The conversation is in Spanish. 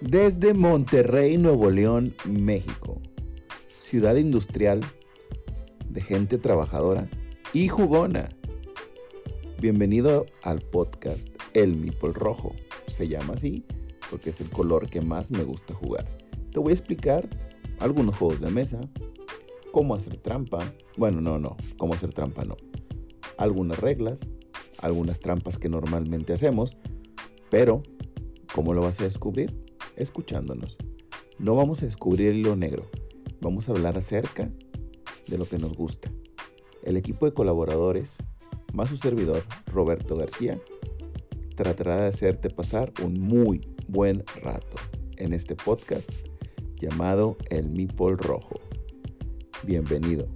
Desde Monterrey, Nuevo León, México. Ciudad industrial de gente trabajadora y jugona. Bienvenido al podcast El Mipol Rojo. Se llama así porque es el color que más me gusta jugar. Te voy a explicar algunos juegos de mesa, cómo hacer trampa. Bueno, no, no, cómo hacer trampa no. Algunas reglas, algunas trampas que normalmente hacemos, pero ¿cómo lo vas a descubrir? Escuchándonos. No vamos a descubrir lo negro, vamos a hablar acerca de lo que nos gusta. El equipo de colaboradores, más su servidor, Roberto García, tratará de hacerte pasar un muy buen rato en este podcast llamado El Mipol Rojo. Bienvenido.